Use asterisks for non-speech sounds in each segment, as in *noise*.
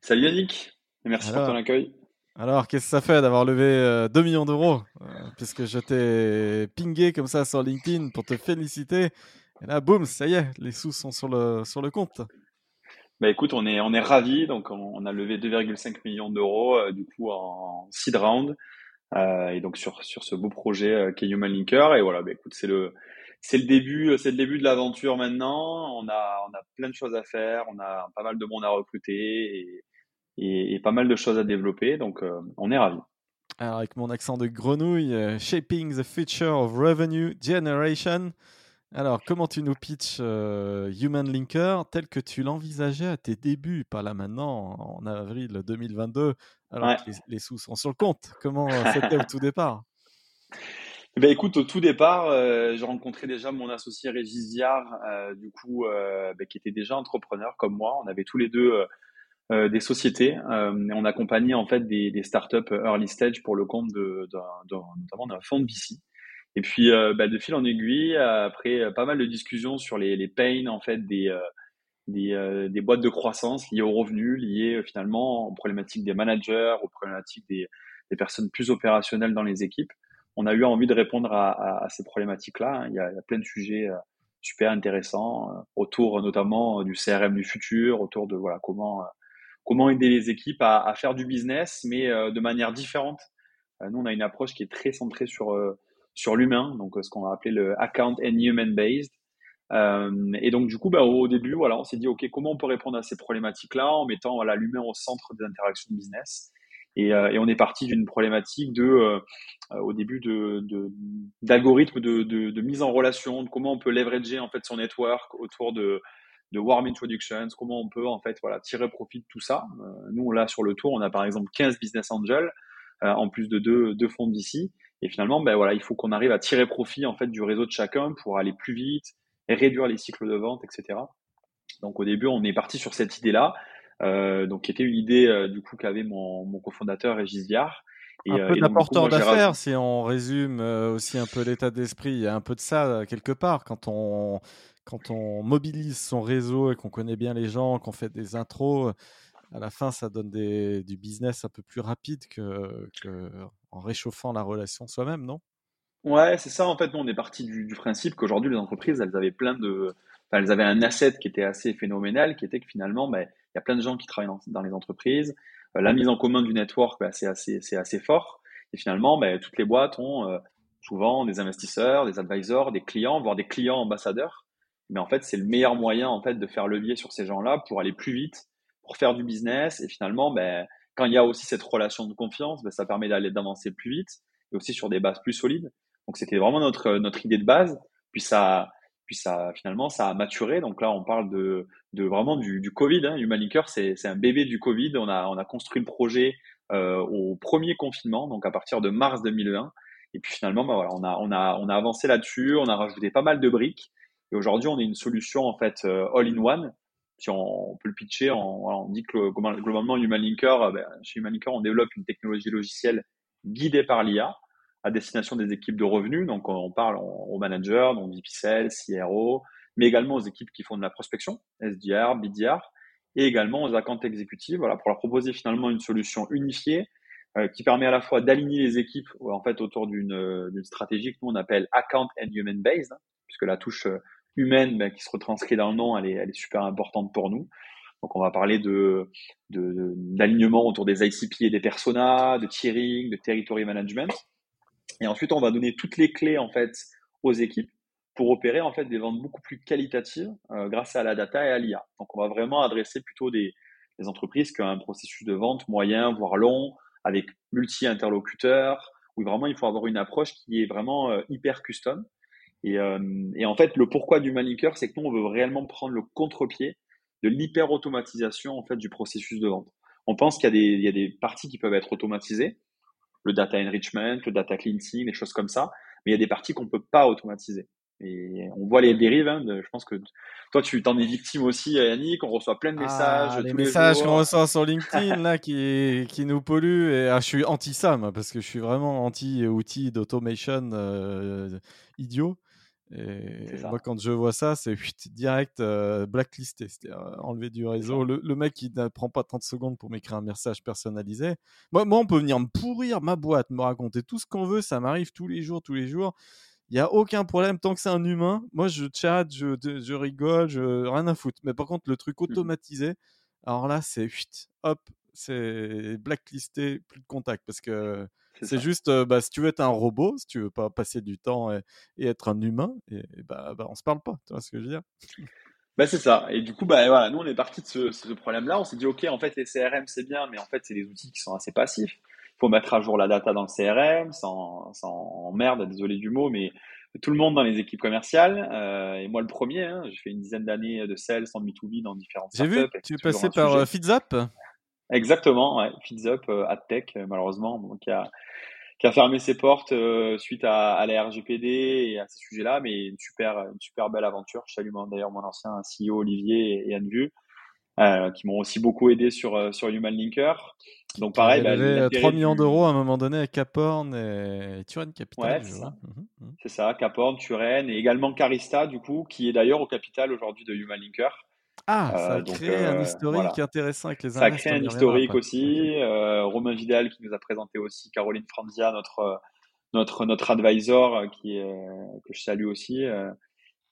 Salut Yannick, merci pour ton accueil. Alors, qu'est-ce que ça fait d'avoir levé 2 euh, millions d'euros euh, Puisque je t'ai pingé comme ça sur LinkedIn pour te féliciter. Et là, boum, ça y est, les sous sont sur le, sur le compte. Bah écoute, on est, on est ravis. Donc, on, a levé 2,5 millions d'euros euh, du coup en seed round. et donc, sur, sur ce beau projet qui est Human Linker. Et voilà, bah écoute, c'est le, c'est le début, c'est le début de l'aventure maintenant. On a, on a plein de choses à faire. On a pas mal de monde à recruter. Et, et, pas mal de choses à développer. Donc, euh, on est ravis. Alors, avec mon accent de grenouille, euh, Shaping the Future of Revenue Generation. Alors, comment tu nous pitches euh, Human Linker tel que tu l'envisageais à tes débuts, pas là maintenant, en avril 2022, alors que les, sous sont sur le compte Comment c'était au tout départ? *laughs* Eh ben, écoute, au tout départ, j'ai rencontré déjà mon associé Régis Ziard, du coup, ben, qui était déjà entrepreneur comme moi. On avait tous les deux euh, des sociétés. Euh, on accompagnait en fait des, des startups early stage pour le compte de, de, notamment d'un fonds de VC. Et puis euh, bah, de fil en aiguille, après pas mal de discussions sur les, les pains en fait des des, des, boîtes de croissance liées aux revenus, liées finalement aux problématiques des managers, aux problématiques des, des, personnes plus opérationnelles dans les équipes. On a eu envie de répondre à, à, ces problématiques-là. Il, il, y a plein de sujets super intéressants autour notamment du CRM du futur, autour de voilà comment comment aider les équipes à, faire du business, mais euh, de manière différente. Euh, nous, on a une approche qui est très centrée sur, euh, sur l'humain, donc ce qu'on va appeler le account and human based. et donc, du coup, bah, au début, voilà, on s'est dit, OK, comment on peut répondre à ces problématiques-là en mettant voilà, l'humain au centre des interactions business. Et, on est parti d'une problématique de, au début, de, d'algorithmes de, de, de, mise en relation, de comment on peut leverager en fait son network autour de, de warm introductions, comment on peut en fait voilà tirer profit de tout ça. Euh, nous là sur le tour, on a par exemple 15 business angels euh, en plus de deux, deux fonds d'ici. Et finalement, ben voilà, il faut qu'on arrive à tirer profit en fait du réseau de chacun pour aller plus vite et réduire les cycles de vente, etc. Donc au début, on est parti sur cette idée-là, euh, donc qui était une idée du coup qu'avait mon, mon cofondateur Régis Viard. Et, un peu d'apporteur d'affaires, si on résume aussi un peu l'état d'esprit, il y a un peu de ça quelque part quand on quand on mobilise son réseau et qu'on connaît bien les gens, qu'on fait des intros, à la fin, ça donne du business un peu plus rapide que, en réchauffant la relation soi-même, non? Ouais, c'est ça. En fait, nous, on est parti du, principe qu'aujourd'hui, les entreprises, elles avaient plein de, enfin, elles avaient un asset qui était assez phénoménal, qui était que finalement, ben, il y a plein de gens qui travaillent dans, les entreprises. Euh, la mise en commun du network, ben, c'est assez, c'est assez fort. Et finalement, ben, toutes les boîtes ont euh, souvent des investisseurs, des advisors, des clients, voire des clients ambassadeurs mais en fait, c'est le meilleur moyen en fait de faire levier sur ces gens-là pour aller plus vite, pour faire du business. Et finalement, ben, quand il y a aussi cette relation de confiance, ben, ça permet d'aller d'avancer plus vite et aussi sur des bases plus solides. Donc c'était vraiment notre notre idée de base. Puis ça, puis ça finalement ça a maturé. Donc là, on parle de de vraiment du, du Covid. Hein. Humanicure, c'est c'est un bébé du Covid. On a on a construit le projet euh, au premier confinement, donc à partir de mars 2020. Et puis finalement, ben voilà, on a on a on a avancé là-dessus. On a rajouté pas mal de briques. Et aujourd'hui, on est une solution en fait euh, all-in-one. Si on, peut le pitcher, on, dit que globalement, Human euh, ben, chez Human Linker, on développe une technologie logicielle guidée par l'IA à destination des équipes de revenus. Donc, on parle aux managers, donc VPCL, CRO, mais également aux équipes qui font de la prospection, SDR, BDR, et également aux accounts exécutifs, voilà, pour leur proposer finalement une solution unifiée euh, qui permet à la fois d'aligner les équipes en fait autour d'une stratégie que nous on appelle account and human based, hein, puisque la touche humaine ben, qui se retranscrit dans le nom, elle est, super importante pour nous. Donc on va parler d'alignement autour des ICP et des personas, de tiering, de territory management. Et ensuite, on va donner toutes les clés en fait aux équipes pour opérer en fait des ventes beaucoup plus qualitatives euh, grâce à la data et à l'IA. Donc on va vraiment adresser plutôt des, entreprises qui ont un processus de vente moyen voire long avec multi-interlocuteurs où vraiment il faut avoir une approche qui est vraiment euh, hyper custom et, euh, et, en fait, le pourquoi du Manicure, c'est que nous, on veut réellement prendre le contre-pied de l'hyper-automatisation en fait du processus de vente. On pense qu'il y, a des, il y a des parties qui peuvent être automatisées, le data enrichment, le data cleansing, des choses comme ça, mais il y a des parties qu'on ne peut pas automatiser. Et on voit les dérives. Hein, je pense que toi, tu t'en es victime aussi, Yannick. On reçoit plein de messages. Ah, les messages qu'on reçoit sur *laughs* LinkedIn là, qui, qui nous polluent. Et ah, je suis anti ça, parce que je suis vraiment anti outils d'automation euh, idiot. Et moi, quand je vois ça, c'est direct euh, blacklisté, c'est-à-dire euh, enlevé du réseau. Le, mec qui ne prend pas 30 secondes pour m'écrire un message personnalisé. Moi, moi, on peut venir me pourrir ma boîte, me raconter tout ce qu'on veut, ça m'arrive tous les jours, tous les jours. Il n'y a aucun problème tant que c'est un humain. Moi, je chatte, je, je rigole, je, rien à foutre. Mais par contre, le truc mmh automatisé, alors là, c'est hop, c'est blacklisté, plus de contact parce que c'est juste, bah, si tu veux être un robot, si tu veux pas passer du temps et, être un humain, et, bah, bah, on se parle pas. Tu vois ce que je veux dire? Bah, c'est ça. Et du coup, bah, voilà, nous, on est parti de ce, ce problème-là. On s'est dit, OK, en fait, les CRM, c'est bien, mais en fait, c'est des outils qui sont assez passifs. Il faut mettre à jour la data dans le CRM, sans, sans merde, désolé du mot, mais tout le monde dans les équipes commerciales, euh, et moi le premier, hein, j'ai fait une dizaine d'années de sales en B2B dans différentes J'ai vu, tu es passé par FeedsUp Exactement, ouais, FeedsUp, euh, AdTech, malheureusement, qui a, qui a fermé ses portes suite à, à, la RGPD et à ces sujets-là, mais une super, une super belle aventure. Je salue d'ailleurs mon ancien CEO Olivier et, Anne Vu, qui m'ont aussi beaucoup aidé sur, sur Human Linker. Donc pareil, bah, avait 3 millions d'euros à un moment donné à Caporn et Turenne Capital. Ouais, c'est ça. Mmh mmh c'est ça, Caporn, Turenne et également Carista, du coup, qui est d'ailleurs au capital aujourd'hui de Human Linker. Ah, ça a euh, créé un euh, historique intéressant avec les Ça a créé un historique aussi. Euh, Romain Vidal qui nous a présenté aussi Caroline Franzia, notre, notre, notre advisor, qui est, que je salue aussi,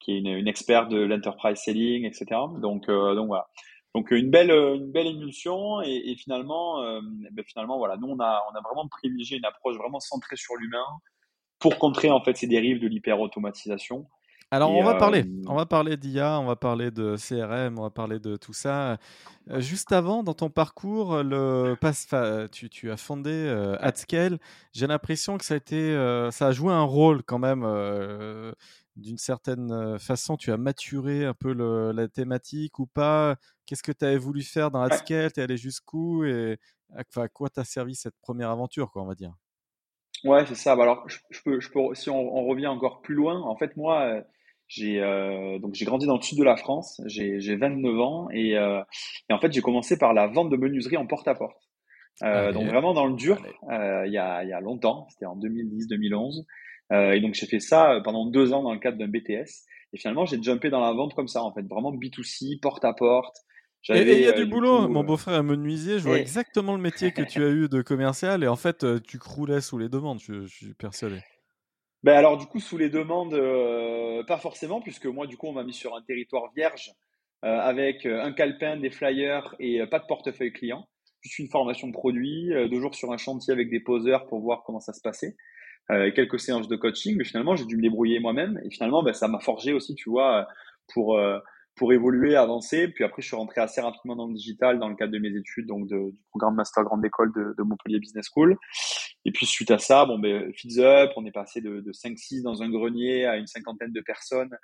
qui est une, une experte de l'enterprise selling, etc. Donc, donc voilà. Donc une belle, une belle émulsion et, finalement, euh, ben finalement voilà, nous on a, on a vraiment privilégié une approche vraiment centrée sur l'humain pour contrer en fait ces dérives de l'hyper-automatisation. Alors on va parler, on va parler d'IA, on va parler de CRM, on va parler de tout ça. Euh, juste avant, dans ton parcours, le tu, tu as fondé euh, AdScale. J'ai l'impression que ça a été, ça a joué un rôle quand même d'une certaine façon, tu as maturé un peu la thématique ou pas? Qu'est-ce que tu avais voulu faire dans AdScale Tu es allé jusqu'où? Et à quoi t'a servi cette première aventure, quoi, on va dire? Ouais, c'est ça. Bah, alors, je, peux, je peux, si on, revient encore plus loin, en fait, moi, j'ai donc j'ai grandi dans le sud de la France, j'ai 29 ans et, et en fait, j'ai commencé par la vente de menuiserie en porte-à-porte. donc vraiment dans le dur, il y, a, y a longtemps, c'était en 2010-2011. Euh, et donc j'ai fait ça euh, pendant deux ans dans le cadre d'un BTS. Et finalement, j'ai jumpé dans la vente comme ça, en fait, vraiment B2C, porte à porte. Et il y a du euh, boulot. Mon beau-frère est menuisier. Je vois exactement le métier que tu as eu de commercial. Et en fait, tu croulais sous les demandes, je, suis persuadé. Ben alors, du coup, sous les demandes, pas forcément, puisque moi, du coup, on m'a mis sur un territoire vierge avec un calepin, des flyers et pas de portefeuille client. Juste une formation de produit, deux jours sur un chantier avec des poseurs pour voir comment ça se passait euh, quelques séances de coaching, mais finalement, j'ai dû me débrouiller moi-même. Et finalement, ben, ça m'a forgé aussi, tu vois, pour, euh, pour évoluer, avancer. Puis après, je suis rentré assez rapidement dans le digital dans le cadre de mes études, donc du programme Master Grande École de, Montpellier Business School. Et puis, suite à ça, bon, ben, Feeds Up, on est passé de, de 5-6 dans un grenier à une cinquantaine de personnes,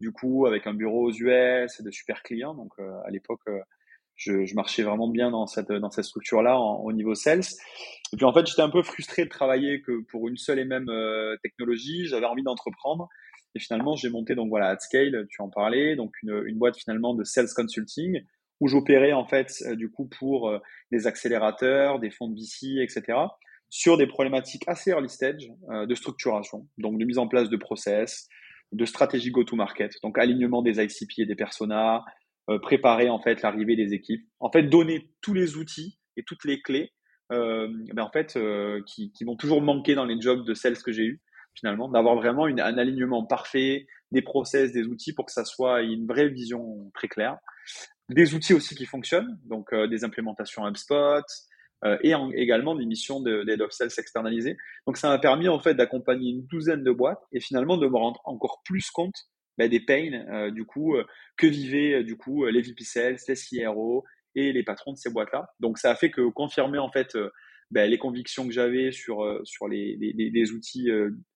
du coup, avec un bureau aux US et de super clients. Donc, euh, à l'époque, je, je, marchais vraiment bien dans cette, dans cette structure-là au niveau sales. Et puis en fait, j'étais un peu frustré de travailler que pour une seule et même euh, technologie. J'avais envie d'entreprendre. Et finalement, j'ai monté donc voilà AdScale, tu en parlais, donc une, une boîte finalement de sales consulting où j'opérais en fait euh, du coup pour euh, des accélérateurs, des fonds de VC, etc. sur des problématiques assez early stage de structuration, donc de mise en place de process, de stratégie go-to-market, donc alignement des ICP et des personas, euh, préparer en fait l'arrivée des équipes, en fait donner tous les outils et toutes les clés, euh, ben, en fait euh, qui, qui m'ont toujours manqué dans les jobs de sales que j'ai eu finalement, d'avoir vraiment un alignement parfait des process, des outils pour que ça soit une vraie vision très claire. Des outils aussi qui fonctionnent, donc des implémentations HubSpot, euh, et également des missions d'aide of sales externalisées. Donc ça m'a permis en fait d'accompagner une douzaine de boîtes et finalement de me rendre encore plus compte bah, des pains, euh, du coup, euh, que vivaient euh, du coup les VP Sales, les CRO et les patrons de ces boîtes-là. Donc ça a fait que confirmer en fait bah, les convictions que j'avais sur sur les, les, les outils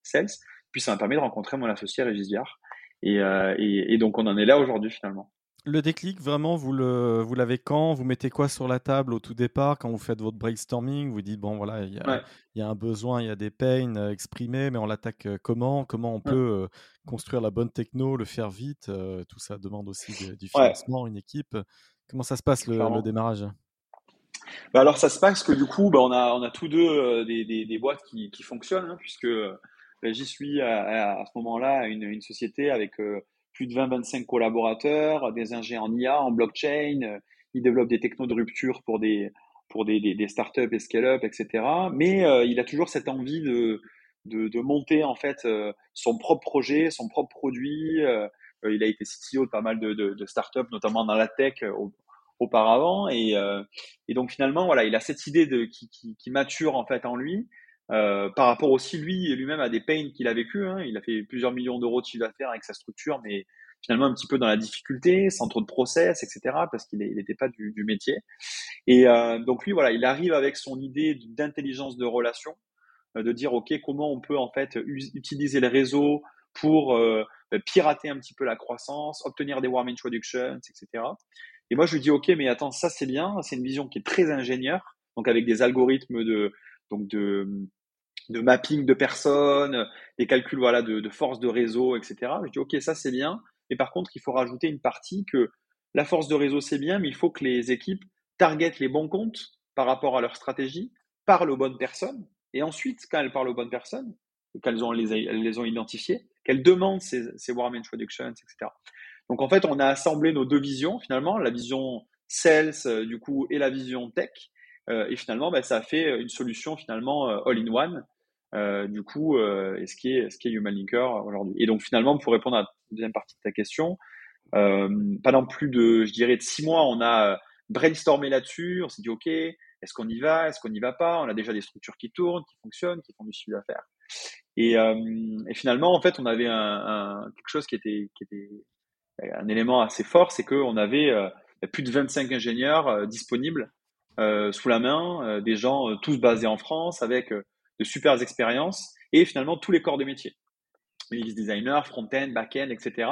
sales. Puis ça m'a permis de rencontrer mon associé Régis Viard. Et, et, et, donc on en est là aujourd'hui finalement. Le déclic, vraiment, vous le, vous l'avez quand? Vous mettez quoi sur la table au tout départ quand vous faites votre brainstorming? Vous dites bon voilà, il y, a un besoin, il y a des pains euh, exprimés, mais on l'attaque euh, comment? Comment on peut euh, construire la bonne techno, le faire vite Tout ça demande aussi du financement, une équipe. Comment ça se passe le, démarrage? Bah alors ça se passe que du coup, bah, on a tous deux des, des, boîtes qui, fonctionnent hein, puisque bah, j'y suis à, ce moment-là une, une société avec plus de 20-25 collaborateurs, des ingénieurs en IA, en blockchain. Euh, il développe des technos de rupture pour des, pour des, startups et scale-up, etc. Mais euh, il a toujours cette envie de, monter en fait euh, son propre projet, son propre produit. il a été CTO de pas mal de, de, de startups, notamment dans la tech auparavant. Et, et, donc finalement, voilà, il a cette idée qui, mature en fait en lui. Euh, par rapport aussi lui lui-même à des pains qu'il a vécu. Hein. Il a fait plusieurs millions d'euros de chiffre d'affaires avec sa structure, mais finalement un petit peu dans la difficulté, sans trop de process, etc., parce qu'il n'était pas du, métier. Et euh, donc lui, voilà, il arrive avec son idée d'intelligence de relation, euh, de dire ok, comment on peut en fait utiliser le réseau pour euh, pirater un petit peu la croissance, obtenir des warm introductions, etc. Et moi je lui dis ok, mais attends, ça c'est bien, c'est une vision qui est très ingénieure, donc avec des algorithmes de donc de, de mapping de personnes, des calculs voilà de, force de réseau, etc. Je dis ok ça c'est bien, mais par contre il faut rajouter une partie que la force de réseau c'est bien, mais il faut que les équipes targetent les bons comptes par rapport à leur stratégie, parlent aux bonnes personnes, et ensuite quand elles parlent aux bonnes personnes, qu'elles ont les, les ont identifiées, qu'elles demandent ces, ces warm introductions, etc. Donc en fait on a assemblé nos deux visions finalement, la vision sales euh, du coup et la vision tech euh, et finalement, bah, ça a fait une solution finalement euh, all-in-one. Euh, du coup, et ce qui est ce qui est Human Linker aujourd'hui. Et donc finalement, pour répondre à la deuxième partie de ta question, pendant plus de, je dirais, de six mois, on a brainstormé là-dessus. On s'est dit, ok, est-ce qu'on y va, est-ce qu'on n'y va pas? On a déjà des structures qui tournent, qui fonctionnent, qui font du chiffre d'affaires. Et, et, finalement, en fait, on avait quelque chose qui était un élément assez fort, c'est qu'on avait plus de 25 ingénieurs disponibles euh, sous la main, euh, des gens euh, tous basés en France avec de super expériences et finalement tous les corps de métier. UX designer, front-end, back-end, etc.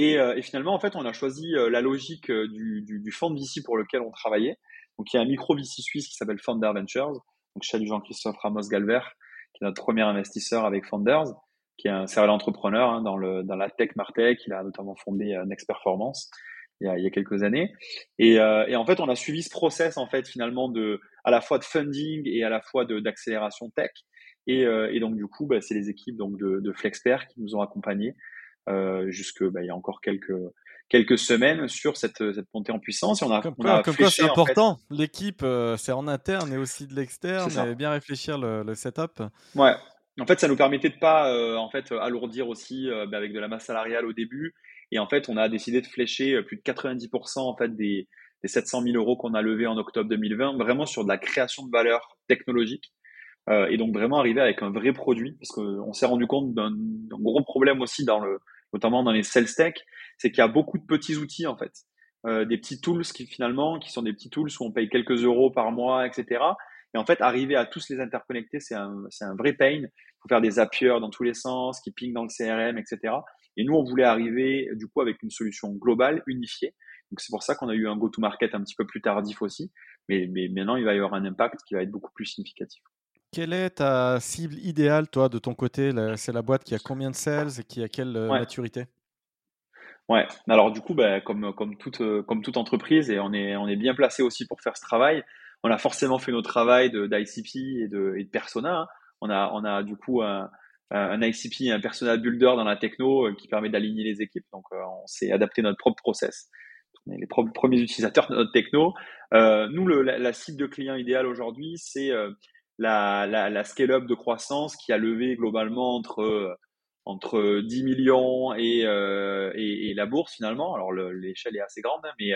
Et, finalement, en fait, on a choisi la logique du, du, du fonds de VC pour lequel on travaillait. Donc, il y a un micro VC suisse qui s'appelle Founder Ventures. Donc, je salue Jean-Christophe Ramos-Galver, qui est notre premier investisseur avec Founders, qui est un serial entrepreneur hein, dans, le, dans la tech Martech. Il a notamment fondé Next Performance il y a, il y a quelques années. Et, euh, et, en fait, on a suivi ce process en fait finalement de à la fois de funding et à la fois d'accélération tech. Et, euh, et, donc du coup, bah, c'est les équipes donc de, de Flexpert qui nous ont accompagnés euh, jusque bah, il y a encore quelques quelques semaines sur cette, cette montée en puissance. Et on a, comme quoi, c'est important. L'équipe, euh, c'est en interne et aussi de l'externe. Bien réfléchir le, le, setup. Ouais. En fait, ça nous permettait de pas euh, en fait alourdir aussi bah, avec de la masse salariale au début et en fait, on a décidé de flécher euh, plus de 90% en fait des, des 700 000 euros qu'on a levés en octobre 2020, vraiment sur de la création de valeur technologique. Euh, et donc vraiment arriver avec un vrai produit, parce qu'on s'est rendu compte d'un gros problème aussi dans le, notamment dans les sales tech, c'est qu'il y a beaucoup de petits outils en fait, euh, des petits tools qui finalement, qui sont des petits tools où on paye quelques euros par mois, etc. Et en fait, arriver à tous les interconnecter, c'est un, un vrai pain. Faut faire des appieurs dans tous les sens, qui pingent dans le CRM, etc. Et nous, on voulait arriver du coup avec une solution globale, unifiée. Donc c'est pour ça qu'on a eu un go-to-market un petit peu plus tardif aussi. Mais, mais maintenant, il va y avoir un impact qui va être beaucoup plus significatif. Quelle est ta cible idéale, toi, de ton côté? C'est la boîte qui a combien de sales et qui a quelle euh, maturité? Ouais, alors du coup, bah, comme, comme, toute, euh, comme toute entreprise, et on est, on est bien placé aussi pour faire ce travail, on a forcément fait nos travail d'ICP et de, et de persona. Hein. On, a, on a du coup un, euh, un ICP, un personal builder dans la techno euh, qui permet d'aligner les équipes. Donc, euh, on s'est adapté notre propre process. On est les premiers utilisateurs de notre techno. nous, le, la, cible de client idéal aujourd'hui, c'est la, la, la scale-up de croissance qui a levé globalement entre entre 10 millions et, euh, et, la bourse finalement. Alors l'échelle est assez grande, hein, mais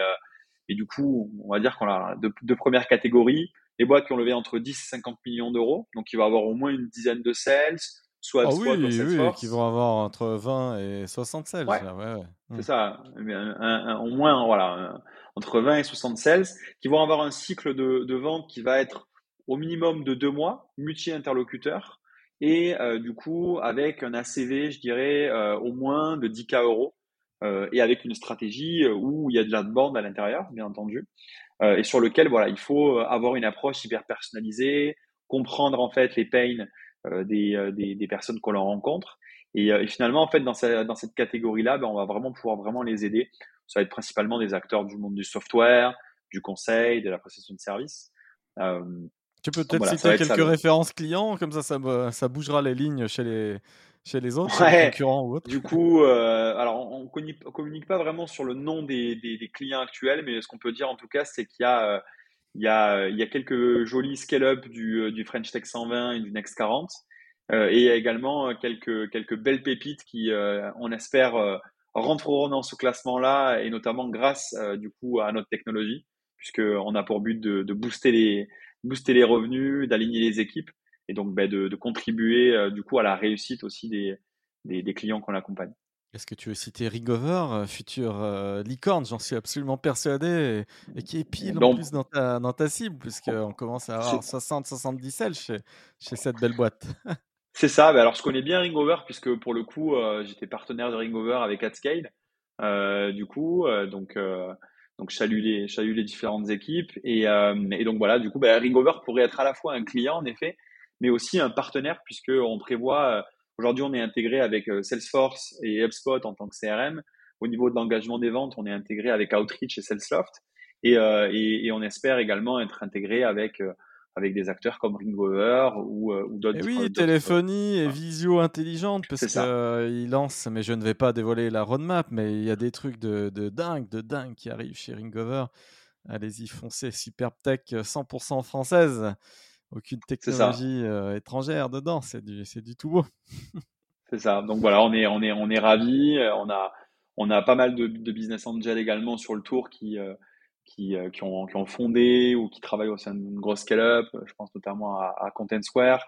et du coup, on va dire qu'on a deux, deux, premières catégories. Les boîtes qui ont levé entre 10 et 50 millions d'euros, donc il va avoir au moins une dizaine de sales, soit, ah oui, oui, qui vont avoir entre 20 et 60 sales. Ouais. Ouais, C'est hmm. ça, au moins voilà, entre 20 et 60 sales, qui vont avoir un cycle de, de vente qui va être au minimum de deux mois, multi-interlocuteur, et euh, du coup avec un ACV, je dirais, euh, au moins de 10K euros et avec une stratégie où il y a de la bande à l'intérieur, bien entendu, et sur lequel voilà, il faut avoir une approche hyper personnalisée, comprendre en fait les pains des, des, des, personnes qu'on leur rencontre. Et, et, finalement, en fait, dans, dans cette catégorie-là, ben, on va vraiment pouvoir vraiment les aider. Ça va être principalement des acteurs du monde du software, du conseil, de la prestation de services. Euh, tu peux peut-être citer quelques références clients, comme ça, ça, ça, bougera les lignes chez les, chez les autres, concurrents ou autres. Du coup, euh, alors on ne communique, pas vraiment sur le nom des, des, clients actuels, mais ce qu'on peut dire en tout cas, c'est qu'il y a, euh, il y, a, il y a quelques jolis scale-up du, du, French Tech 120 et du Next 40, et il y a également quelques, quelques belles pépites qui, on espère, rentreront dans ce classement-là, et notamment grâce du coup à notre technologie puisqu'on a pour but de, booster, les, booster les revenus, d'aligner les équipes et donc ben, de, contribuer euh, du coup à la réussite aussi des, des, clients qu'on accompagne. Est-ce que tu veux citer Rigover, euh, futur euh, licorne, j'en suis absolument persuadé, et, qui est pile en plus dans ta, dans ta cible, puisqu'on commence à avoir 60-70 ailes chez, chez cette belle boîte. *laughs* C'est ça, ben alors je connais bien Ringover, puisque pour le coup, j'étais partenaire de Ringover avec AdScale, du coup, donc donc, je salue les, les différentes équipes. Et, et donc, voilà, du coup, bah, Ringover pourrait être à la fois un client, en effet, mais aussi un partenaire, puisqu'on prévoit, euh, aujourd'hui, on est intégré avec euh, Salesforce et HubSpot en tant que CRM. Au niveau de l'engagement des ventes, on est intégré avec Outreach et Salesloft. Et, et, et on espère également être intégré avec avec des acteurs comme Ringover ou, euh, ou d'autres. Et oui, téléphonie et visio intelligente, parce qu'ils euh, lancent, mais je ne vais pas dévoiler la roadmap, mais il y a des trucs de, de dingue, de dingue qui arrivent chez Ringover. Allez-y, foncez, Superb Tech 100% euh, française. Aucune technologie étrangère dedans, c'est du, du tout beau. c'est ça. Donc voilà, on est, on est, on est ravis. On a, on a pas mal de, de business angels également sur le tour qui, qui, euh, qui, ont, qui, ont, fondé ou qui travaillent au sein d'une grosse scale-up. Je pense notamment à, à Content Square.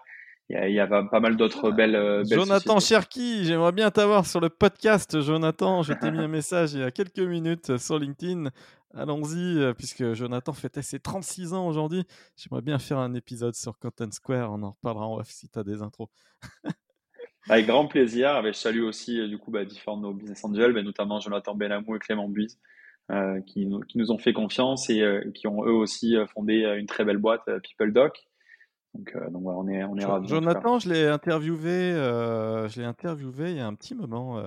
Il y, y a pas mal d'autres belles, euh, belles, Jonathan Cherki, j'aimerais bien t'avoir sur le podcast, Jonathan. Je t'ai mis un *laughs* message il y a quelques minutes sur LinkedIn. Allons-y, euh, puisque Jonathan fêtait ses 36 ans aujourd'hui. J'aimerais bien faire un épisode sur Content Square. On en reparlera en off si tu as des intros. *laughs* Avec grand plaisir. Je salue aussi du coup bah, différents de nos business angels, bah, notamment Jonathan Benamou et Clément Buise. Euh, qui, qui, nous ont fait confiance et euh, qui ont eux aussi euh, fondé une très belle boîte, PeopleDoc. Donc, donc voilà, on est, on est ravis. Jonathan, je l'ai interviewé, je l'ai interviewé il y a un petit moment.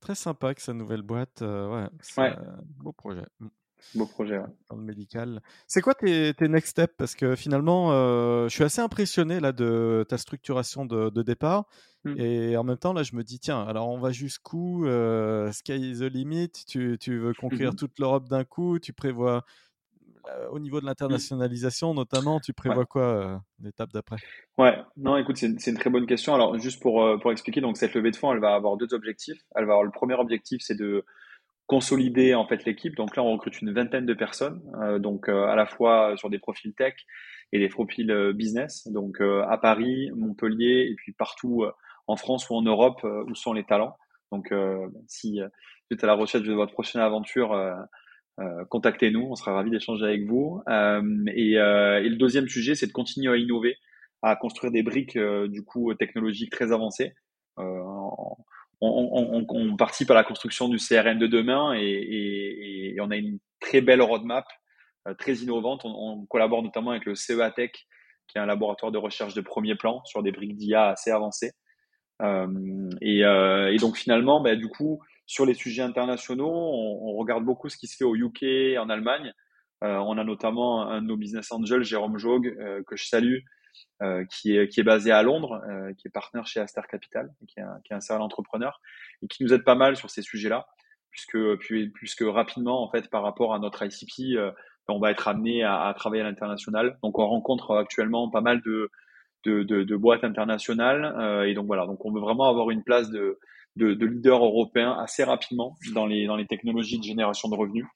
très sympa avec sa nouvelle boîte. ouais, ouais. beau projet. Mm. Beau projet, Dans le médical. C'est quoi tes, tes, next steps? Parce que finalement, je suis assez impressionné là de ta structuration de, de départ. Mmh. Et en même temps, là, je me dis, tiens, alors on va jusqu'où euh, Sky is the limit? Tu, tu veux conquérir *laughs* toute l'Europe d'un coup? Tu prévois, euh, au niveau de mmh. l'internationalisation notamment, tu prévois quoi euh, l'étape d'après? Ouais, non, écoute, c'est une, très bonne question. Alors, juste pour, pour expliquer, donc cette levée de fonds, elle va avoir deux objectifs. Elle va avoir le premier objectif, c'est de consolider en fait l'équipe. Donc là, on recrute une vingtaine de personnes, donc à la fois sur des profils tech et des profils business. Donc à Paris, Montpellier et puis partout en France ou en Europe euh, où sont les talents. Donc, euh, si vous êtes à la recherche de votre prochaine aventure, euh, contactez-nous, on sera ravis d'échanger avec vous. Et, et, le deuxième sujet, c'est de continuer à innover, à construire des briques du coup technologiques très avancées. On, on, on, participe à la construction du CRM de demain et, et, et on a une très belle roadmap, très innovante. On, collabore notamment avec le CEA Tech, qui est un laboratoire de recherche de premier plan sur des briques d'IA assez avancées. Euh, et, euh, et, donc finalement, bah, du coup, sur les sujets internationaux, on, on, regarde beaucoup ce qui se fait au UK, en Allemagne. Euh, on a notamment un de nos business angels, Jérôme Jogue, que je salue, euh, qui, est, qui est basé à Londres, euh, qui est partenaire chez Aster Capital, qui est, un, qui est un serial entrepreneur, et qui nous aide pas mal sur ces sujets-là, puisque, puis, puisque rapidement, en fait, par rapport à notre ICP, on va être amené à, à travailler à l'international. Donc on rencontre actuellement pas mal de, de, de, de boîtes internationales. Euh, et donc voilà, donc on veut vraiment avoir une place de, de, de, leader européen assez rapidement dans les, dans les technologies de génération de revenus.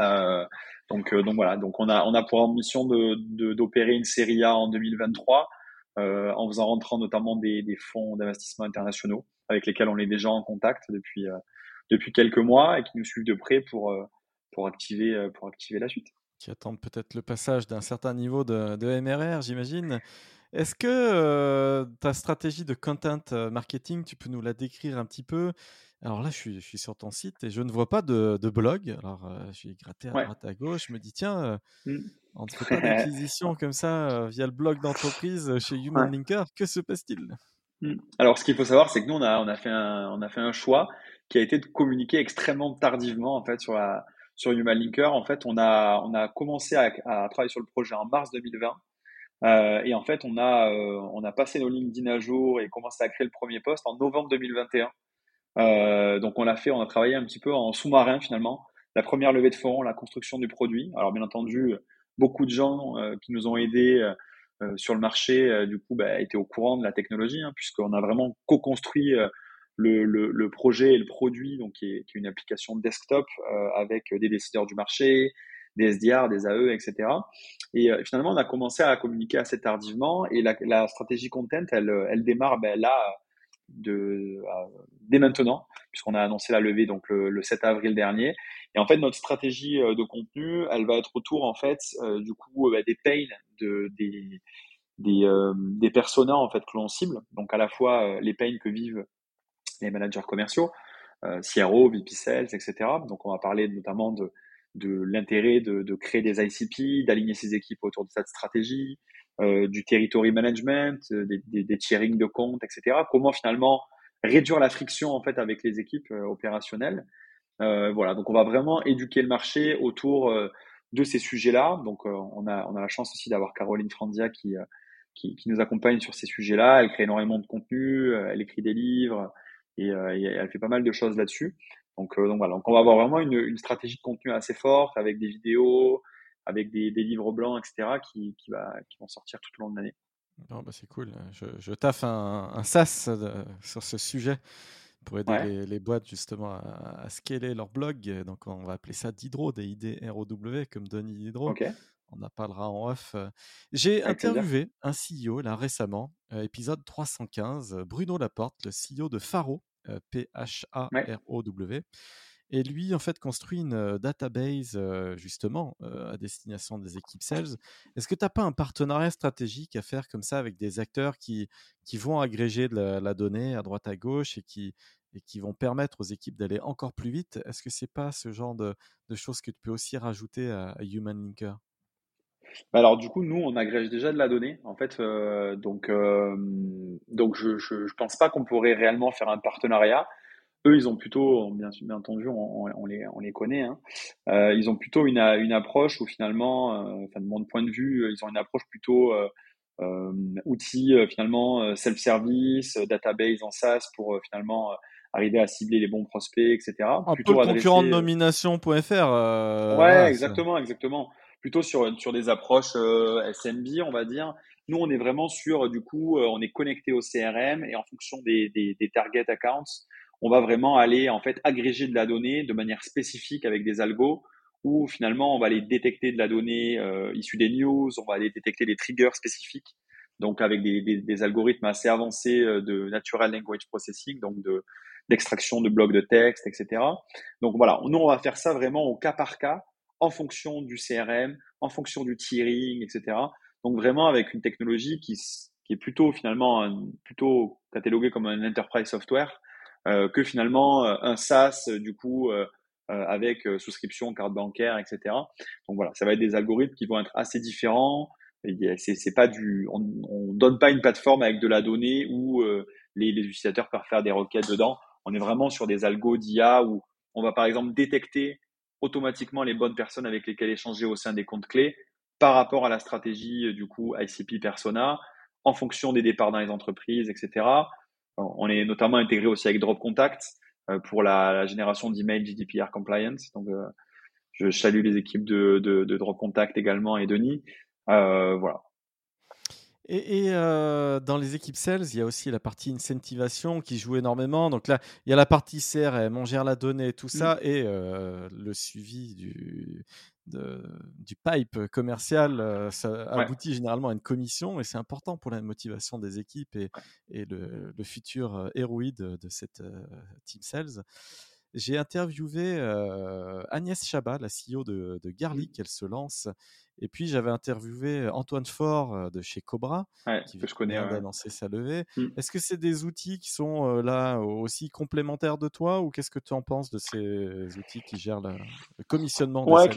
Euh, donc, euh, donc voilà, donc on a, on a pour ambition de, d'opérer une série A en 2023 euh, en faisant rentrant notamment des, des fonds d'investissement internationaux avec lesquels on est déjà en contact depuis, euh, depuis quelques mois et qui nous suivent de près pour, euh, pour, activer, pour activer la suite. Qui attendent peut-être le passage d'un certain niveau de, de MRR, j'imagine. Est-ce que ta stratégie de content marketing, tu peux nous la décrire un petit peu? Alors là, je suis, je suis, sur ton site et je ne vois pas de, de blog. Alors, j'ai gratté à droite, à gauche. Je me dis, tiens, mmh. on ne fait pas *laughs* d'acquisition comme ça via le blog d'entreprise chez Human Linker. Que se passe-t-il? Mmh. Alors, ce qu'il faut savoir, c'est que nous, on a, on, a fait un, on a fait un choix qui a été de communiquer extrêmement tardivement en fait, sur, la, sur Human Linker. En fait, on a, on a commencé à, à travailler sur le projet en mars 2020. Euh, et en fait, on a, euh, on a passé nos LinkedIn à jour et commencé à créer le premier poste en novembre 2021. Euh, donc on l'a fait, on a travaillé un petit peu en sous-marin finalement. La première levée de fonds, la construction du produit. Alors bien entendu, beaucoup de gens euh, qui nous ont aidés euh, sur le marché, du coup, bah, étaient au courant de la technologie, hein, puisqu'on a vraiment co-construit le, le, le, projet et le produit, donc qui est, qui est une application desktop avec des décideurs du marché, des SDR, des AE, etc. Et finalement, on a commencé à communiquer assez tardivement et la, stratégie content, elle, elle démarre ben, là de, dès maintenant, puisqu'on a annoncé la levée donc le, 7 avril dernier. Et en fait, notre stratégie euh, de contenu, elle va être autour en fait euh, du coup des pains de des des, euh, personas en fait que l'on cible. Donc à la fois les pains que vivent les managers commerciaux, CRO, VP Sales, etc. Donc on va parler notamment de de l'intérêt de, de, créer des ICP, d'aligner ses équipes autour de cette stratégie, euh, du territory management, euh, des, des, des de comptes, etc. Comment finalement réduire la friction en fait avec les équipes euh, opérationnelles. voilà, donc on va vraiment éduquer le marché autour de ces sujets-là. Donc on a on a la chance aussi d'avoir Caroline Frandia qui, qui, qui nous accompagne sur ces sujets-là. Elle crée énormément de contenu, elle écrit des livres et, et elle fait pas mal de choses là-dessus. Donc, donc voilà, donc on va avoir vraiment une, une stratégie de contenu assez forte avec des vidéos, avec des, livres blancs, etc., qui, qui, va, qui vont sortir tout au long de l'année. bah c'est cool. Je, je taffe un, un SaaS euh, sur ce sujet pour aider les, boîtes justement à, scaler leur blog. Donc, on va appeler ça Didro, D-I-D-R-O-W, comme Denis Didro. On en parlera en off. J'ai interviewé un CEO là récemment, euh, épisode 315, Bruno Laporte, le CEO de Faro, euh, P-H-A-R-O-W. Et lui, en fait, construit une database justement à destination des équipes sales. Est-ce que tu n'as pas un partenariat stratégique à faire comme ça avec des acteurs qui, qui vont agréger de la, donnée à droite à gauche et qui, et qui vont permettre aux équipes d'aller encore plus vite? Est-ce que c'est pas ce genre de, de, choses que tu peux aussi rajouter à, Human Linker? Alors du coup, nous, on agrège déjà de la donnée, en fait. donc, donc je, je, je pense pas qu'on pourrait réellement faire un partenariat. Eux, ils ont plutôt, bien, bien entendu, on, on, les, on les connaît, hein, euh, ils ont plutôt une, une approche où finalement, euh, enfin, de mon point de vue, ils ont une approche plutôt euh, euh outils finalement self-service, database en SaaS pour finalement arriver à cibler les bons prospects, etc. Un plutôt peu concurrent de nomination.fr. ouais, exactement, exactement. Plutôt sur, sur des approches SMB, on va dire. Nous, on est vraiment sur, du coup, on est connecté au CRM et en fonction des, des, des target accounts, on va vraiment aller en fait agréger de la donnée de manière spécifique avec des algos où finalement on va aller détecter de la donnée euh, issue des news, on va aller détecter des triggers spécifiques, donc avec des, des, algorithmes assez avancés euh, de natural language processing, donc de d'extraction de blocs de texte, etc. Donc voilà, nous on va faire ça vraiment au cas par cas, en fonction du CRM, en fonction du tiering, etc. Donc vraiment avec une technologie qui, est plutôt finalement plutôt cataloguée comme un enterprise software, euh, que finalement euh, un SaaS du coup euh, avec souscription, carte bancaire, etc. Donc voilà, ça va être des algorithmes qui vont être assez différents. C'est pas du, on, on donne pas une plateforme avec de la donnée où les, les, utilisateurs peuvent faire des requêtes dedans. On est vraiment sur des algos d'IA où on va par exemple détecter automatiquement les bonnes personnes avec lesquelles échanger au sein des comptes clés par rapport à la stratégie du coup ICP persona en fonction des départs dans les entreprises, etc. On est notamment intégré aussi avec Drop Contact euh, pour la, génération d'emails GDPR compliance. Donc, euh, je salue les équipes de, de, Drop Contact également et Denis. Euh, voilà. Et, dans les équipes sales, il y a aussi la partie incentivation qui joue énormément. Donc là, il y a la partie CRM, on gère la donnée, tout ça, mmh. et le suivi du, du pipe commercial, euh, ça aboutit généralement à une commission et c'est important pour la motivation des équipes et, et le, futur euh, héroïde de, cette euh, team sales. j'ai interviewé Agnès Chabat, la CEO de, de Garlic, elle se lance. Et puis j'avais interviewé Antoine Faure de chez Cobra, qui que je connais, vient d'annoncer sa levée. Mmh. Est-ce que c'est des outils qui sont là aussi complémentaires de toi ou qu'est-ce que tu en penses de ces outils qui gèrent le commissionnement de Ouais,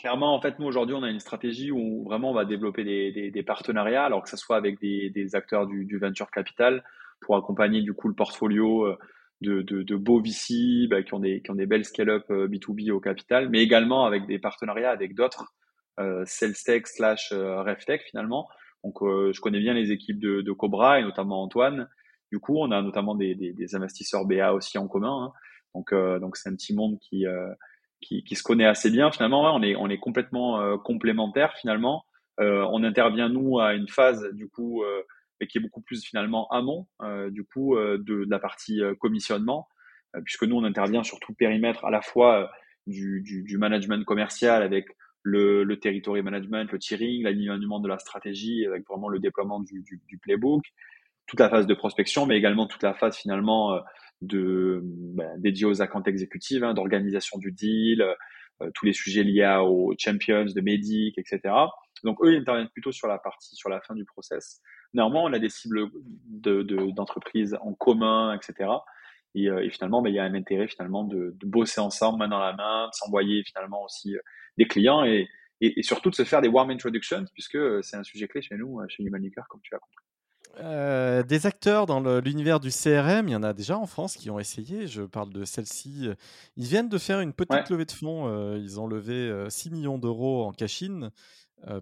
clairement, en fait, nous aujourd'hui, on a une stratégie où vraiment on va développer des, partenariats, alors que ce soit avec des, acteurs du, venture capital pour accompagner du coup le portfolio euh, de, beaux VC bah, qui, ont des, qui ont des belles scale-up B2B euh, au capital, mais également avec des partenariats avec d'autres euh, tech slash euh, RevTech finalement. Donc, je connais bien les équipes de, Cobra et notamment Antoine. Du coup, on a notamment des, investisseurs BA aussi en commun. Hein. Donc, donc c'est un petit monde qui qui, se connaît assez bien. Finalement, on est, on est complètement euh, complémentaires finalement. Euh, on intervient nous à une phase du coup euh, qui est beaucoup plus finalement amont du coup de, la partie commissionnement, puisque nous on intervient sur tout périmètre à la fois du, du management commercial avec le, le territory management, le tiering, l'alignement de la stratégie, avec vraiment le déploiement du, du, du, playbook, toute la phase de prospection, mais également toute la phase finalement de ben, dédié aux accounts exécutives, hein, d'organisation du deal, euh, tous les sujets liés aux champions, de médic, etc. Donc eux, ils interviennent plutôt sur la partie, sur la fin du process. Néanmoins, on a des cibles d'entreprises de, en commun, etc. Et, euh, et finalement, ben, il y a un intérêt finalement de, de, bosser ensemble, main dans la main, de s'envoyer finalement aussi euh, des clients et, et, et, surtout de se faire des warm introductions, puisque c'est un sujet clé chez nous, chez Humanicar, comme tu as compris. Euh, des acteurs dans l'univers du CRM, il y en a déjà en France qui ont essayé. Je parle de celle-ci. Ils viennent de faire une petite levée de fonds. Euh, ils ont levé 6 euh, millions d'euros en cash-in,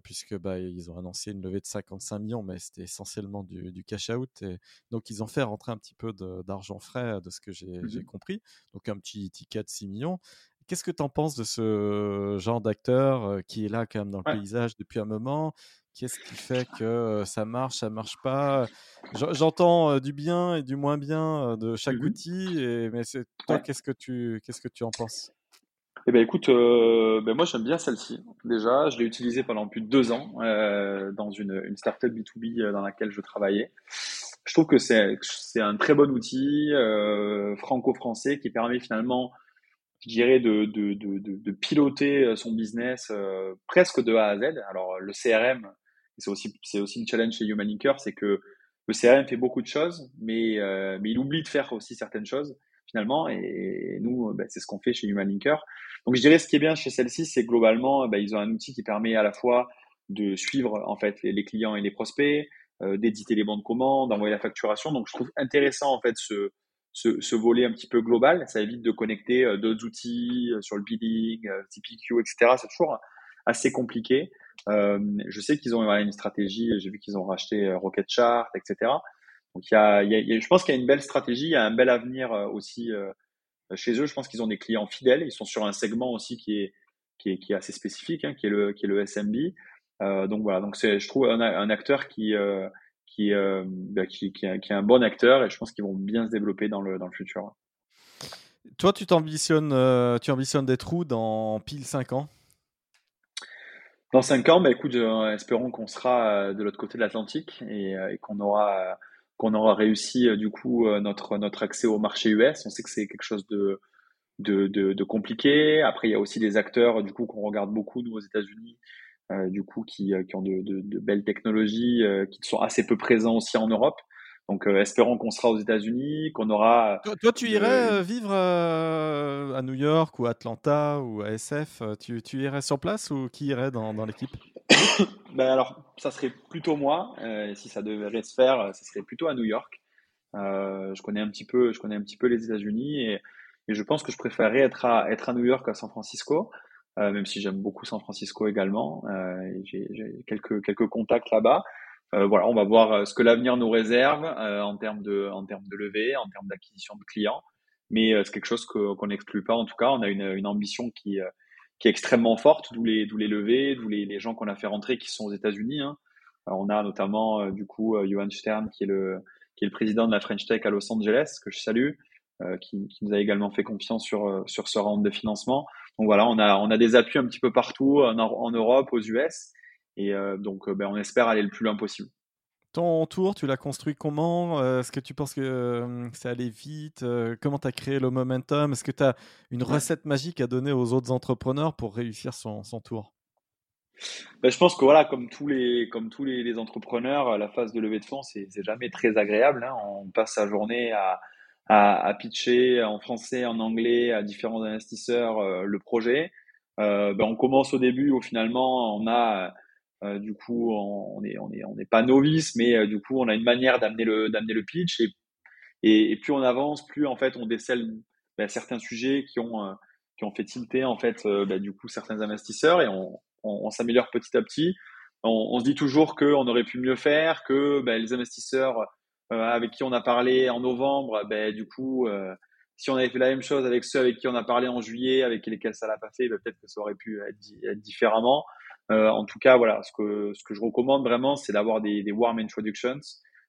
puisque bah, ils ont annoncé une levée de 55 millions, mais c'était essentiellement du, cash-out. Donc ils ont fait rentrer un petit peu d'argent frais, de ce que j'ai mmh compris. Donc un petit ticket de 6 millions. Qu'est-ce que tu en penses de ce genre d'acteur qui est là quand même dans le paysage depuis un moment? Qu'est-ce qui fait que ça marche, ça marche pas? J'entends du bien et du moins bien de chaque mmh outil, et, mais toi, qu'est-ce que tu qu'est-ce que tu en penses? Eh ben écoute, ben moi j'aime bien celle-ci. Déjà, je l'ai utilisée pendant plus de deux ans dans une, une startup B2B dans laquelle je travaillais. Je trouve que c'est un très bon outil franco-français qui permet finalement, je dirais, de, piloter son business presque de A à Z. Alors le CRM, c'est aussi, aussi le challenge chez Human c'est que le CRM fait beaucoup de choses, mais, euh, mais il oublie de faire aussi certaines choses finalement. Et, nous, bah, c'est ce qu'on fait chez Human Linker. Donc je dirais ce qui est bien chez celle-ci, c'est globalement, bah, ils ont un outil qui permet à la fois de suivre en fait les, clients et les prospects, euh, d'éditer les bons de commande, d'envoyer la facturation. Donc je trouve intéressant en fait ce, ce, ce, volet un petit peu global. Ça évite de connecter euh, d'autres outils sur le billing, TPQ, etc. C'est toujours assez compliqué. Euh, je sais qu'ils ont une stratégie, j'ai vu qu'ils ont racheté euh, Rocket Chart, etc. Donc il y a, il y a, je pense qu'il y a une belle stratégie, il y a un bel avenir euh, aussi chez eux. Je pense qu'ils ont des clients fidèles, ils sont sur un segment aussi qui est, qui est, qui est assez spécifique, hein, qui est le, qui est le SMB. Euh, donc voilà, donc c'est, je trouve un, un acteur qui, euh, qui, euh, bah, qui, qui, est, un bon acteur et je pense qu'ils vont bien se développer dans le, dans le futur. Toi, tu t'ambitionnes, tu ambitionnes d'être où dans pile 5 ans? Dans cinq ans, bah, écoute, euh, espérons qu'on sera euh, de l'autre côté de l'Atlantique et, euh, qu'on aura qu'on aura réussi du coup notre notre accès au marché US. On sait que c'est quelque chose de, compliqué. Après, il y a aussi des acteurs du coup qu'on regarde beaucoup nous aux États-Unis, du coup qui, ont de belles technologies, qui sont assez peu présents aussi en Europe. Donc, euh, espérons qu'on sera aux États-Unis, qu'on aura. Toi, tu irais euh, vivre euh, à New York ou à Atlanta ou à SF tu, tu, irais sur place ou qui irait dans, dans l'équipe? *coughs* Ben alors, ça serait plutôt moi. si ça devrait se faire, ça serait plutôt à New York. je connais un petit peu, je connais un petit peu les États-Unis et, et, je pense que je préférerais être à, être à New York qu'à San Francisco. même si j'aime beaucoup San Francisco également, j'ai quelques quelques contacts là-bas. Euh, voilà, on va voir euh, ce que l'avenir nous réserve euh, en termes de en termes de levée, en termes d'acquisition de clients. Mais c'est quelque chose qu'on n'exclut pas. En tout cas, on a une, une ambition qui qui est extrêmement forte, d'où les d'où les levées, d'où les, les gens qu'on a fait rentrer qui sont aux États-Unis. Hein. on a notamment du coup Johan Stern qui est le qui est le président de la French Tech à Los Angeles que je salue, qui, qui, nous a également fait confiance sur sur ce round de financement. Donc voilà, on a on a des appuis un petit peu partout en, en Europe, aux US. Et euh, donc, euh, ben, on espère aller le plus loin possible. Ton tour, tu l'as construit comment? Est-ce que tu penses que ça allait vite? Comment tu as créé le momentum? Est-ce que tu as une recette magique à donner aux autres entrepreneurs pour réussir son, son tour? Ben, je pense que voilà, comme tous les, comme tous les, entrepreneurs, la phase de levée de fonds, c'est jamais très agréable. Hein. On passe sa journée à, à, pitcher en français, en anglais à différents investisseurs euh, le projet. Euh, ben, on commence au début où finalement on a euh, du coup on est on est on n'est pas novice, mais du coup on a une manière d'amener le d'amener le pitch et, et, plus on avance, plus en fait on décèle ben, certains sujets qui ont qui ont fait tilter en fait ben, du coup certains investisseurs et on, on, s'améliore petit à petit. On, se dit toujours qu'on aurait pu mieux faire, que ben, les investisseurs euh, avec qui on a parlé en novembre, ben, du coup, euh, si on avait fait la même chose avec ceux avec qui on a parlé en juillet, avec lesquels ça l'a pas fait, ben, peut-être que ça aurait pu être, différemment. Euh, en tout cas, voilà, ce que, ce que je recommande vraiment, c'est d'avoir des, des warm introductions.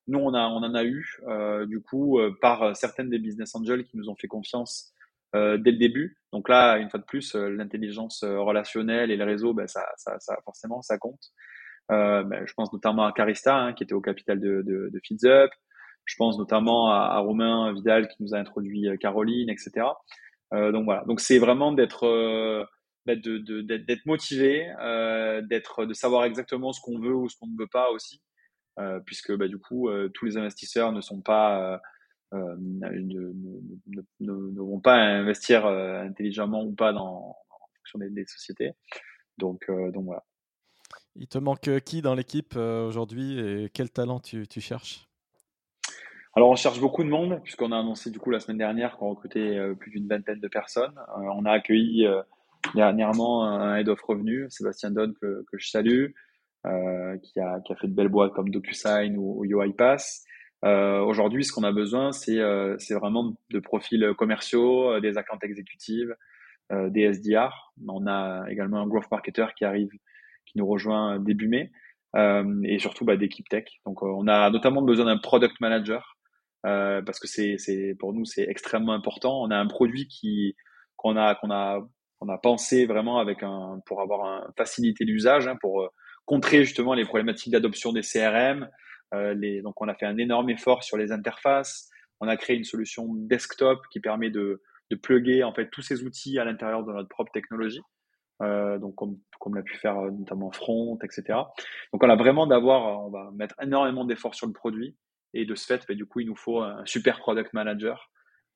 Nous, on, a, on en a eu, du coup, par certaines des business angels qui nous ont fait confiance euh, dès le début. Donc là, une fois de plus, euh, l'intelligence euh, relationnelle et le réseau, ben, ça, ça, ça, forcément, ça compte. Euh, ben, je pense notamment à Carista, hein, qui était au capital de, de, de Feeds Up. Je pense notamment à, à, Romain Vidal, qui nous a introduit Caroline, etc. Euh, donc voilà. Donc c'est vraiment d'être d'être de, d'être motivé, d'être de savoir exactement ce qu'on veut ou ce qu'on ne veut pas aussi, puisque bah, du coup tous les investisseurs ne sont pas euh, ne, ne, ne, vont pas investir euh, intelligemment ou pas dans, en fonction des, sociétés. Donc, euh, donc voilà. Il te manque qui dans l'équipe aujourd'hui et quel talent tu, tu, cherches? Alors on cherche beaucoup de monde puisqu'on a annoncé du coup la semaine dernière qu'on recrutait plus d'une vingtaine de personnes. on a accueilli dernièrement un head of revenu, Sébastien Donne que, je salue, qui, a, qui a fait de belles boîtes comme DocuSign ou, ou UiPass. Euh, Aujourd'hui, ce qu'on a besoin, c'est euh, vraiment de profils commerciaux, euh, des accounts exécutives, euh, des SDR. On a également un growth marketer qui arrive, qui nous rejoint début mai, euh, et surtout bah, d'équipe tech. Donc, on a notamment besoin d'un product manager parce que c'est pour nous c'est extrêmement important. On a un produit qui qu'on a qu'on a qu'on a pensé vraiment avec un pour avoir un facilité d'usage, hein, pour contrer justement les problématiques d'adoption des CRM, euh, les, donc on a fait un énorme effort sur les interfaces. On a créé une solution desktop qui permet de, de plugger en fait tous ces outils à l'intérieur de notre propre technologie. Euh, donc comme, comme l'a pu faire euh, notamment Front, etc. Donc on a vraiment d'avoir, on va mettre énormément d'efforts sur le produit et de ce fait, bah, du coup, il nous faut un super product manager.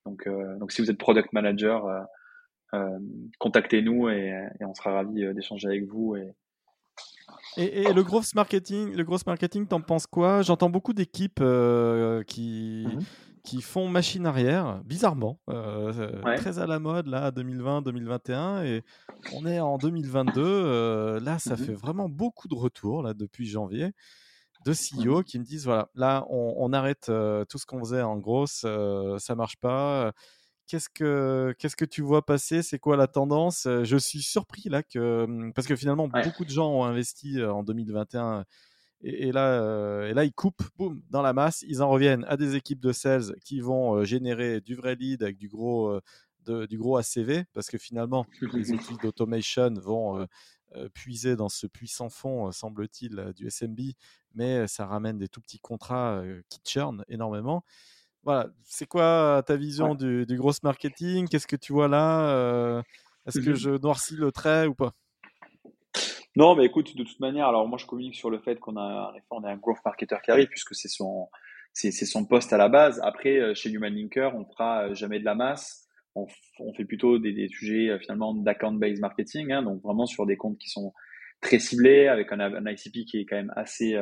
Donc, euh, donc si vous êtes product manager, euh, euh contactez-nous et, et, on sera ravi d'échanger avec vous et, et, le gros marketing, le gros marketing, t'en penses quoi? J'entends beaucoup d'équipes euh, qui, mhm. qui font machine arrière, bizarrement, euh, très à la mode là, 2020-2021, et on est en 2022. Euh, là, ça mhm. fait vraiment beaucoup de retours là depuis janvier de CEO mhm. qui me disent voilà, là, on, on arrête tout ce qu'on faisait en grosse, ça marche pas Qu'est-ce que qu'est-ce que tu vois passer? C'est quoi la tendance? Je suis surpris là que mmh, parce que finalement beaucoup de gens ont investi en 2021 et, là et là ils coupent boum dans la masse. Ils en reviennent à des équipes de sales qui vont générer du vrai lead avec du gros de, du gros ACV parce que finalement *laughs* les outils d'automation vont puiser dans ce puissant fond, semble-t-il, du SMB, mais ça ramène des tout petits contrats qui churn énormément voilà, c'est quoi ta vision du, du, gros marketing? Qu'est-ce que tu vois là euh, Est-ce que mmh je noircis le trait ou pas? Non, mais écoute, de toute manière, alors moi je communique sur le fait qu'on a, on a un growth marketer qui arrive puisque c'est son, c'est, son poste à la base. Après, chez Human Linker, on fera euh, jamais de la masse. On, on fait plutôt des, des sujets finalement d'account-based marketing, hein, donc vraiment sur des comptes qui sont très ciblés avec un, un ICP qui est quand même assez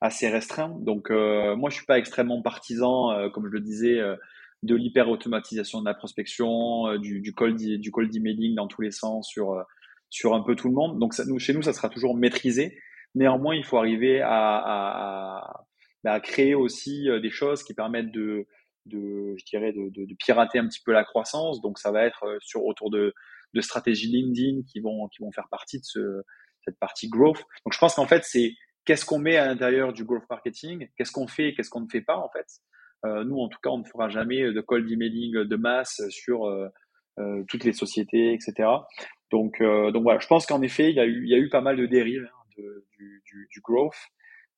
assez restreint. Donc euh, moi je suis pas extrêmement partisan, euh, comme je le disais, euh, de l'hyper automatisation de la prospection, du, du cold du cold emailing dans tous les sens sur sur un peu tout le monde. Donc chez nous ça sera toujours maîtrisé. Néanmoins il faut arriver à, à, bah, à, créer aussi des choses qui permettent de de je dirais de, de, de, pirater un petit peu la croissance. Donc ça va être sur autour de de stratégies LinkedIn qui vont qui vont faire partie de ce cette partie growth. Donc je pense qu'en fait c'est qu'est-ce qu'on met à l'intérieur du growth marketing, qu'est-ce qu'on fait qu'est-ce qu'on ne fait pas en fait. Euh, nous, en tout cas, on ne fera jamais de cold emailing de masse sur euh, euh, toutes les sociétés, etc. Donc, donc voilà, je pense qu'en effet, il y, a eu, il y a eu pas mal de dérives hein, du, du, du, growth.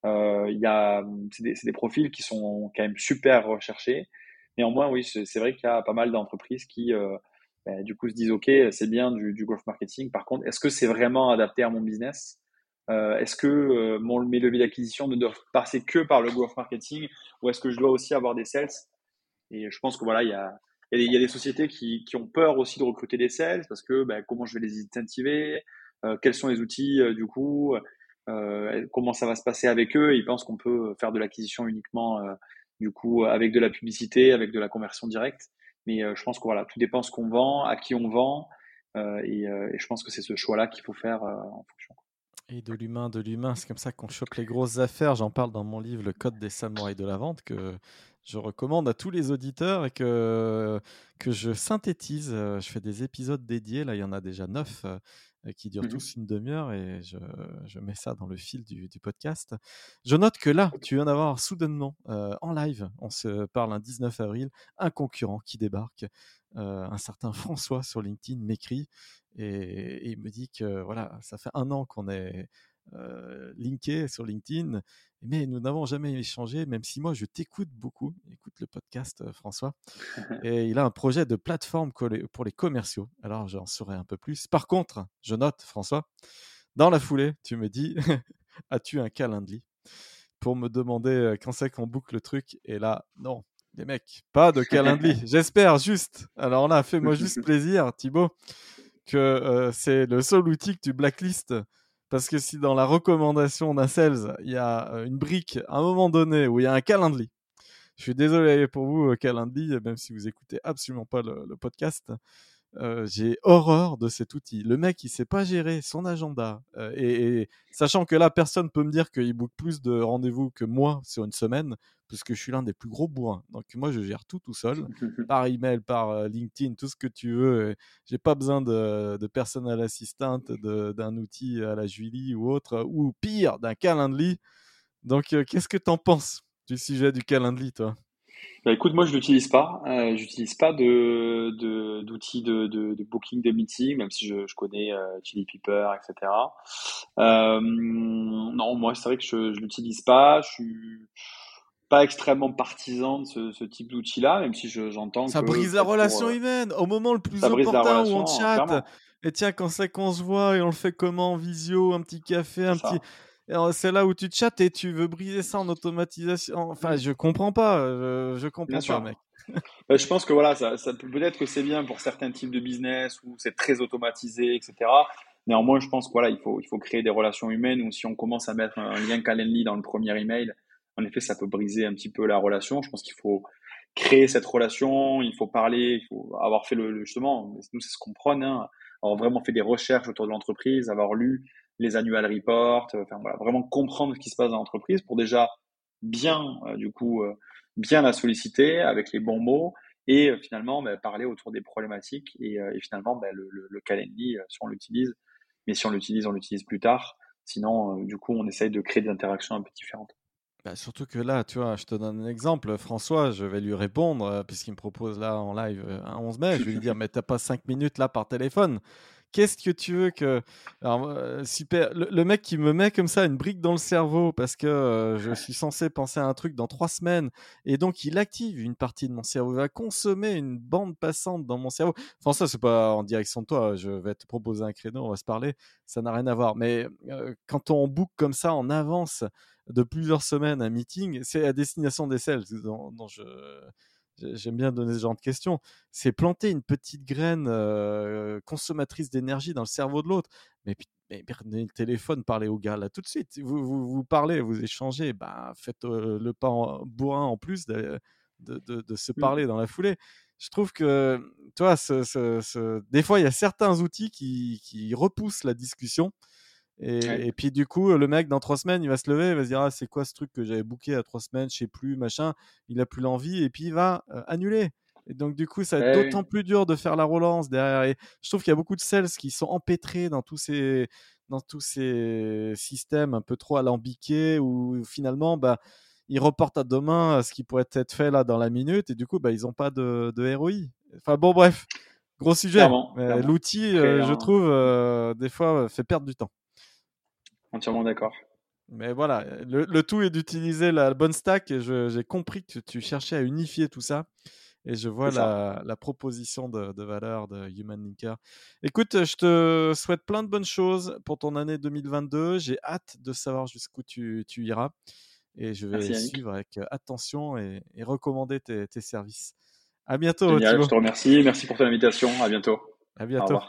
il y a, c'est des, des, profils qui sont quand même super recherchés. Néanmoins, oui, c'est vrai qu'il y a pas mal d'entreprises qui, bah, du coup, se disent, OK, c'est bien du, du growth marketing. Par contre, est-ce que c'est vraiment adapté à mon business? Euh, Est-ce que euh, mon, mes leviers d'acquisition ne doivent passer que par le growth marketing ou est-ce que je dois aussi avoir des sales? Et je pense que voilà, il y a, il y a des sociétés qui, qui, ont peur aussi de recruter des sales parce que ben, comment je vais les incentiver? Euh, Quels sont les outils euh, du coup? Euh, Comment ça va se passer avec eux? Ils pensent qu'on peut faire de l'acquisition uniquement du coup avec de la publicité, avec de la conversion directe. Mais je pense que voilà, tout dépend ce qu'on vend, à qui on vend, et, et, je pense que c'est ce choix-là qu'il faut faire en fonction. Et de l'humain, de l'humain, c'est comme ça qu'on chope les grosses affaires. J'en parle dans mon livre Le Code des samouraïs de la vente que je recommande à tous les auditeurs et que, que je synthétise. Euh, je fais des épisodes dédiés. Là, il y en a déjà neuf euh, qui durent mmh tous une demi-heure et je, je, mets ça dans le fil du, du, podcast. Je note que là, tu viens d'avoir soudainement euh, en live, on se parle un 19 avril, un concurrent qui débarque. un certain François sur LinkedIn m'écrit et, il me dit que voilà, ça fait un an qu'on est euh, linké sur LinkedIn, mais nous n'avons jamais échangé, même si moi je t'écoute beaucoup, écoute le podcast François, *laughs* et il a un projet de plateforme pour les commerciaux. Alors j'en saurai un peu plus. Par contre, je note François, dans la foulée, tu me dis, *laughs* as-tu un calendrier pour me demander quand c'est qu'on boucle le truc? Et là, non, les mecs, pas de calendrier. *laughs* J'espère juste. Alors là, fais-moi juste plaisir, Thibaut que euh, c'est le seul outil que tu blacklist. Parce que si dans la recommandation d'un sales, il y a euh, une brique à un moment donné où il y a un calendrier, je suis désolé pour vous, euh, Calendly, même si vous écoutez absolument pas le podcast, euh, j'ai horreur de cet outil. Le mec, il sait pas gérer son agenda. Euh, et, sachant que là, personne peut me dire qu'il book plus de rendez-vous que moi sur une semaine, puisque je suis l'un des plus gros bourrins. Donc moi, je gère tout tout seul, *laughs* par email, par LinkedIn, tout ce que tu veux. J'ai pas besoin de, de personnel assistant, d'un outil à la Julie ou autre, ou pire, d'un Calendly. Donc, qu'est-ce que tu en penses du sujet du Calendly, toi? Bah, écoute, moi je l'utilise pas. Euh, j'utilise pas de d'outils de, de, de, booking de meeting, même si je, je connais euh, Chili Peeper, etc. Euh, non, moi c'est vrai que je, je l'utilise pas. Je suis pas extrêmement partisan de ce, ce type d'outil-là, même si j'entends ça brise la relation euh, humaine au moment le plus important où on chatte. Et tiens, quand c'est qu'on se voit et on le fait comment en visio, un petit café, un petit c'est là où tu te chattes et tu veux briser ça en automatisation. Enfin, je comprends pas. Je, je comprends pas, mec. Bah, *laughs* je pense que voilà, ça, ça peut-être que c'est bien pour certains types de business où c'est très automatisé, etc. Néanmoins, je pense qu'il voilà, il faut, il faut créer des relations humaines ou si on commence à mettre un lien Calendly dans le premier email, en effet, ça peut briser un petit peu la relation. Je pense qu'il faut créer cette relation, il faut parler, il faut avoir fait le, justement, nous c'est ce qu'on prône, hein, avoir vraiment fait des recherches autour de l'entreprise, avoir lu les annual reports, euh, enfin voilà, vraiment comprendre ce qui se passe dans l'entreprise pour déjà bien, euh, du coup, euh, bien la solliciter avec les bons mots et finalement bah, parler autour des problématiques et, finalement bah, le, le, Calendly, si on l'utilise, mais si on l'utilise, on l'utilise plus tard. Sinon, du coup, on essaye de créer des interactions un peu différentes. Bah, surtout que là, tu vois, je te donne un exemple. François, je vais lui répondre, puisqu'il me propose là en live un 11 mai. Je vais lui dire, mais t'as pas 5 minutes là par téléphone. Qu'est-ce que tu veux que. Alors, euh, super. Le, mec qui me met comme ça une brique dans le cerveau parce que euh, je suis censé penser à un truc dans trois semaines et donc il active une partie de mon cerveau, il va consommer une bande passante dans mon cerveau. Enfin, ça, c'est pas en direction de toi. Je vais te proposer un créneau, on va se parler. Ça n'a rien à voir. Mais euh, quand on book comme ça en avance de plusieurs semaines un meeting, c'est à destination des sales dont je j'aime bien donner ce genre de questions, c'est planter une petite graine consommatrice d'énergie dans le cerveau de l'autre. Mais, mais, prenez le téléphone, parlez au gars là tout de suite. Vous, vous, vous parlez, vous échangez, bah, faites le pas en, bourrin en plus de, de, de, se mmh. parler dans la foulée. Je trouve que, toi, ce, ce, des fois, il y a certains outils qui, qui repoussent la discussion et, puis du coup, le mec dans trois semaines, il va se lever, il va se dire ah c'est quoi ce truc que j'avais booké à trois semaines, je sais plus, machin. Il a plus l'envie et puis il va euh, annuler. Et donc du coup, ça va être d'autant plus dur de faire la relance derrière. Et je trouve qu'il y a beaucoup de sales qui sont empêtrés dans tous ces dans tous ces systèmes un peu trop alambiqués où finalement, bah ils reportent à demain ce qui pourrait être fait là dans la minute et du coup, bah ils n'ont pas de, de ROI. Enfin bon, bref, gros sujet. L'outil, euh, je trouve, euh, des fois, fait perdre du temps. Entièrement d'accord. Mais voilà, le, tout est d'utiliser la bonne stack et j'ai compris que tu cherchais à unifier tout ça. Et je vois la, proposition de, valeur de Human Linker. Écoute, je te souhaite plein de bonnes choses pour ton année 2022. J'ai hâte de savoir jusqu'où tu, iras. Et je vais suivre avec attention et, recommander tes, services. À bientôt. Génial, je te remercie. Merci pour ton invitation. À bientôt. À bientôt.